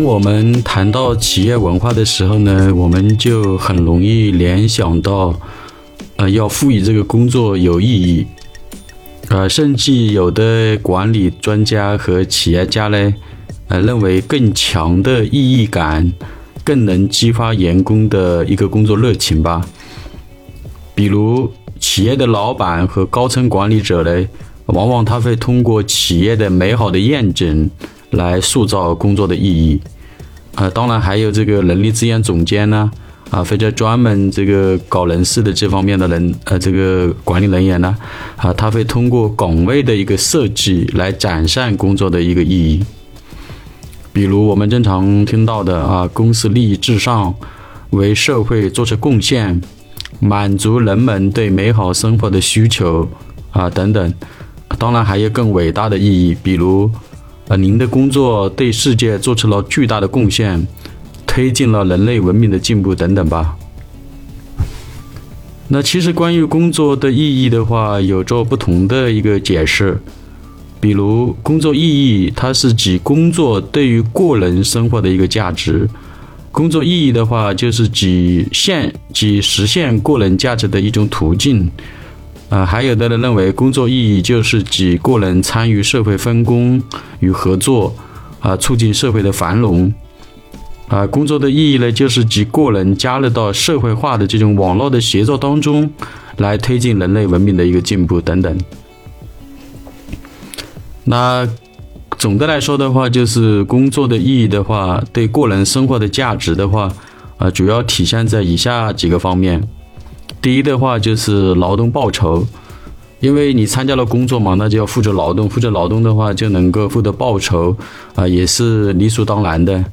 当我们谈到企业文化的时候呢，我们就很容易联想到，呃，要赋予这个工作有意义，呃，甚至有的管理专家和企业家呢，呃，认为更强的意义感更能激发员工的一个工作热情吧。比如，企业的老板和高层管理者呢，往往他会通过企业的美好的验证。来塑造工作的意义，啊，当然还有这个人力资源总监呢，啊，或者专门这个搞人事的这方面的人，呃，这个管理人员呢，啊，他会通过岗位的一个设计来展现工作的一个意义。比如我们经常听到的啊，公司利益至上，为社会做出贡献，满足人们对美好生活的需求啊等等。当然还有更伟大的意义，比如。呃，您的工作对世界做出了巨大的贡献，推进了人类文明的进步等等吧。那其实关于工作的意义的话，有着不同的一个解释。比如，工作意义它是指工作对于个人生活的一个价值。工作意义的话，就是指现即实现个人价值的一种途径。啊，还有的人认为，工作意义就是指个人参与社会分工与合作，啊，促进社会的繁荣。啊，工作的意义呢，就是指个人加入到社会化的这种网络的协作当中，来推进人类文明的一个进步等等。那总的来说的话，就是工作的意义的话，对个人生活的价值的话，啊，主要体现在以下几个方面。第一的话就是劳动报酬，因为你参加了工作嘛，那就要负责劳动，负责劳动的话就能够获得报酬，啊，也是理所当然的，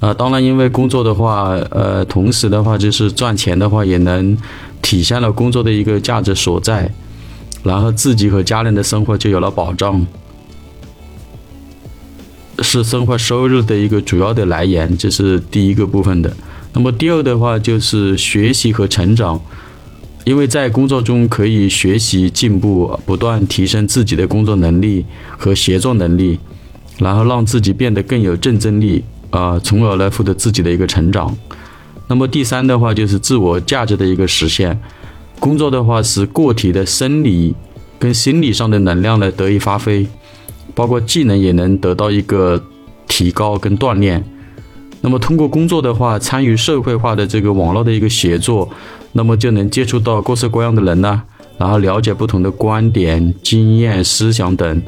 啊，当然因为工作的话，呃，同时的话就是赚钱的话，也能体现了工作的一个价值所在，然后自己和家人的生活就有了保障，是生活收入的一个主要的来源，这是第一个部分的。那么第二的话就是学习和成长。因为在工作中可以学习进步，不断提升自己的工作能力和协作能力，然后让自己变得更有竞争力啊，从而来获得自己的一个成长。那么第三的话就是自我价值的一个实现。工作的话是个体的生理跟心理上的能量呢得以发挥，包括技能也能得到一个提高跟锻炼。那么通过工作的话，参与社会化的这个网络的一个协作。那么就能接触到各式各样的人呢，然后了解不同的观点、经验、思想等，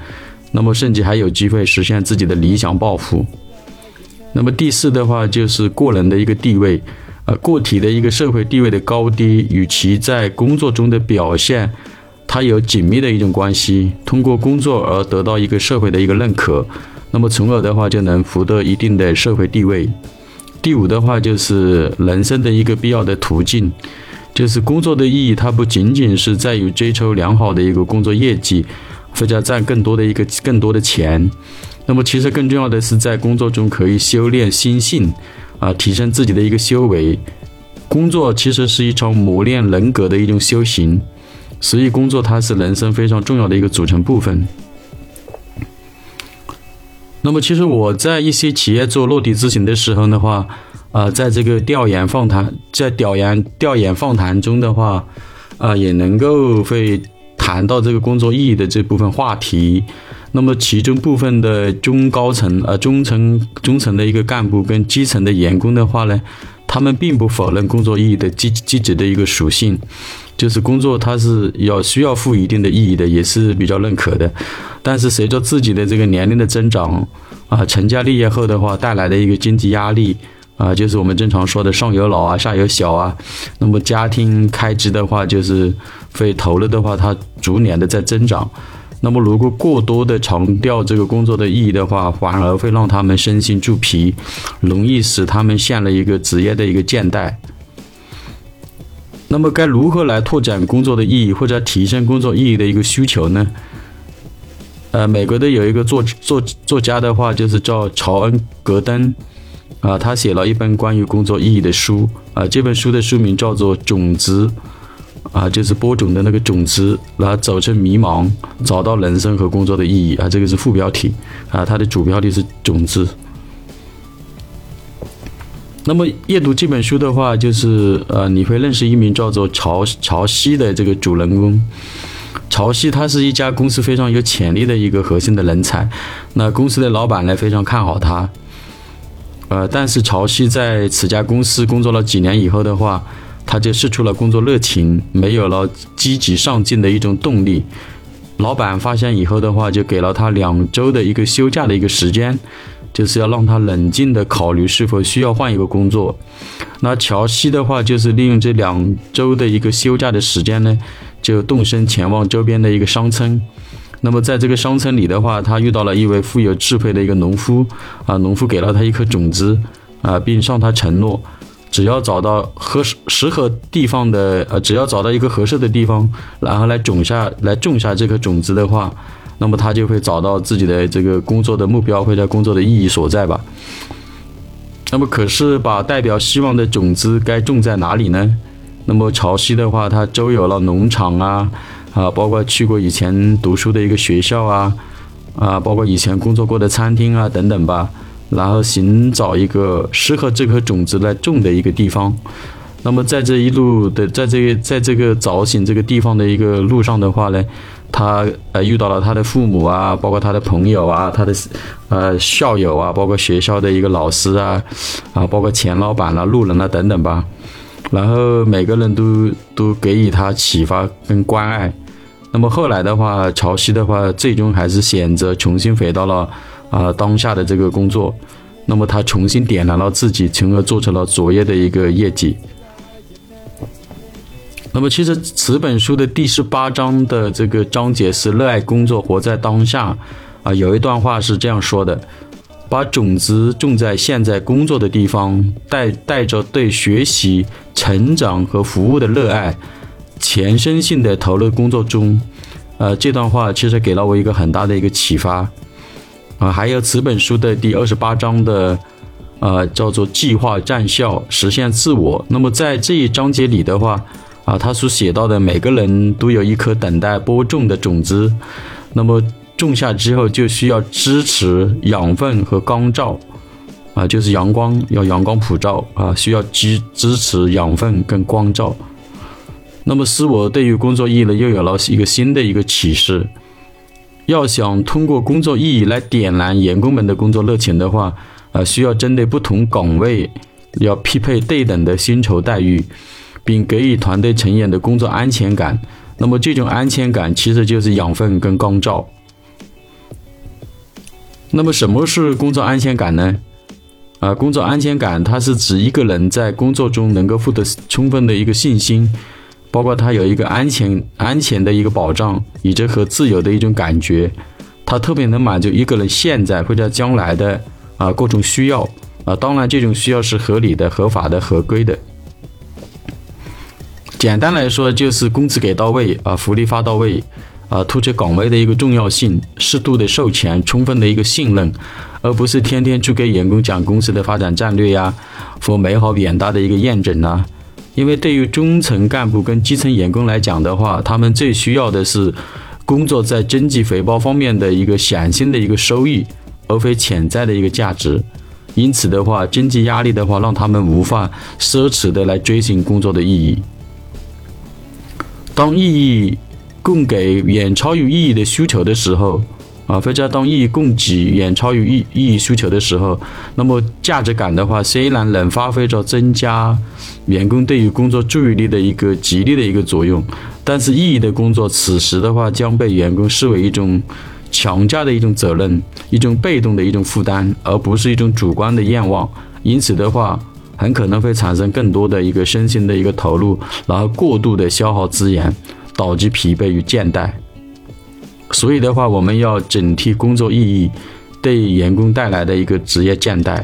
那么甚至还有机会实现自己的理想抱负。那么第四的话就是个人的一个地位，呃，个体的一个社会地位的高低与其在工作中的表现，它有紧密的一种关系。通过工作而得到一个社会的一个认可，那么从而的话就能获得一定的社会地位。第五的话就是人生的一个必要的途径。就是工作的意义，它不仅仅是在于追求良好的一个工作业绩，或者赚更多的一个更多的钱。那么，其实更重要的是在工作中可以修炼心性，啊，提升自己的一个修为。工作其实是一场磨练人格的一种修行，所以工作它是人生非常重要的一个组成部分。那么，其实我在一些企业做落地咨询的时候的话。啊，在这个调研访谈，在调研调研访谈中的话，啊，也能够会谈到这个工作意义的这部分话题。那么，其中部分的中高层、呃中层、中层的一个干部跟基层的员工的话呢，他们并不否认工作意义的积积极的一个属性，就是工作它是要需要负一定的意义的，也是比较认可的。但是，随着自己的这个年龄的增长，啊，成家立业后的话带来的一个经济压力。啊，就是我们正常说的上有老啊，下有小啊，那么家庭开支的话，就是会投入的话，它逐年的在增长。那么如果过多的强调这个工作的意义的话，反而会让他们身心俱疲，容易使他们陷入一个职业的一个倦怠。那么该如何来拓展工作的意义，或者提升工作意义的一个需求呢？呃，美国的有一个作作作家的话，就是叫乔恩·格登。啊，他写了一本关于工作意义的书啊，这本书的书名叫做《种子》，啊，就是播种的那个种子，然后走出迷茫，找到人生和工作的意义啊，这个是副标题啊，它的主标题是种子。那么阅读这本书的话，就是呃，你会认识一名叫做曹曹曦的这个主人公。潮汐他是一家公司非常有潜力的一个核心的人才，那公司的老板呢非常看好他。呃，但是潮汐在此家公司工作了几年以后的话，他就失去了工作热情，没有了积极上进的一种动力。老板发现以后的话，就给了他两周的一个休假的一个时间。就是要让他冷静的考虑是否需要换一个工作。那乔西的话，就是利用这两周的一个休假的时间呢，就动身前往周边的一个商村。那么在这个商村里的话，他遇到了一位富有智慧的一个农夫啊，农夫给了他一颗种子啊，并向他承诺，只要找到合适适合地方的呃，只要找到一个合适的地方，然后来种下来种下这颗种子的话。那么他就会找到自己的这个工作的目标，或者工作的意义所在吧。那么可是把代表希望的种子该种在哪里呢？那么潮汐的话，他周游了农场啊，啊，包括去过以前读书的一个学校啊，啊，包括以前工作过的餐厅啊等等吧，然后寻找一个适合这颗种子来种的一个地方。那么在这一路的，在这个在这个找寻这个地方的一个路上的话呢？他呃遇到了他的父母啊，包括他的朋友啊，他的呃校友啊，包括学校的一个老师啊，啊，包括钱老板啦、路人啦等等吧。然后每个人都都给予他启发跟关爱。那么后来的话，潮汐的话，最终还是选择重新回到了啊当下的这个工作。那么他重新点燃了自己，从而做成了卓越的一个业绩。那么，其实此本书的第十八章的这个章节是热爱工作，活在当下。啊，有一段话是这样说的：把种子种在现在工作的地方，带带着对学习、成长和服务的热爱，全身心的投入工作中。呃，这段话其实给了我一个很大的一个启发。啊，还有此本书的第二十八章的，呃，叫做计划战效，实现自我。那么在这一章节里的话。啊，他所写到的每个人都有一颗等待播种的种子，那么种下之后就需要支持养分和光照，啊，就是阳光要阳光普照啊，需要支支持养分跟光照。那么使我对于工作意义呢又有了一个新的一个启示，要想通过工作意义来点燃员工们的工作热情的话，啊，需要针对不同岗位要匹配对等的薪酬待遇。并给予团队成员的工作安全感，那么这种安全感其实就是养分跟光照。那么什么是工作安全感呢？啊，工作安全感它是指一个人在工作中能够获得充分的一个信心，包括他有一个安全安全的一个保障，以及和自由的一种感觉，它特别能满足一个人现在或者将来的啊各种需要啊，当然这种需要是合理的、合法的、合规的。简单来说，就是工资给到位啊，福利发到位啊，突出岗位的一个重要性，适度的授权，充分的一个信任，而不是天天去给员工讲公司的发展战略呀，或美好远大的一个验证呐。因为对于中层干部跟基层员工来讲的话，他们最需要的是工作在经济回报方面的一个显性的一个收益，而非潜在的一个价值。因此的话，经济压力的话，让他们无法奢侈的来追寻工作的意义。当意义供给远超于意义的需求的时候，啊，或者当意义供给远超于意意义需求的时候，那么价值感的话，虽然能发挥着增加员工对于工作注意力的一个激励的一个作用，但是意义的工作此时的话将被员工视为一种强加的一种责任，一种被动的一种负担，而不是一种主观的愿望。因此的话。很可能会产生更多的一个身心的一个投入，然后过度的消耗资源，导致疲惫与倦怠。所以的话，我们要警惕工作意义对员工带来的一个职业倦怠。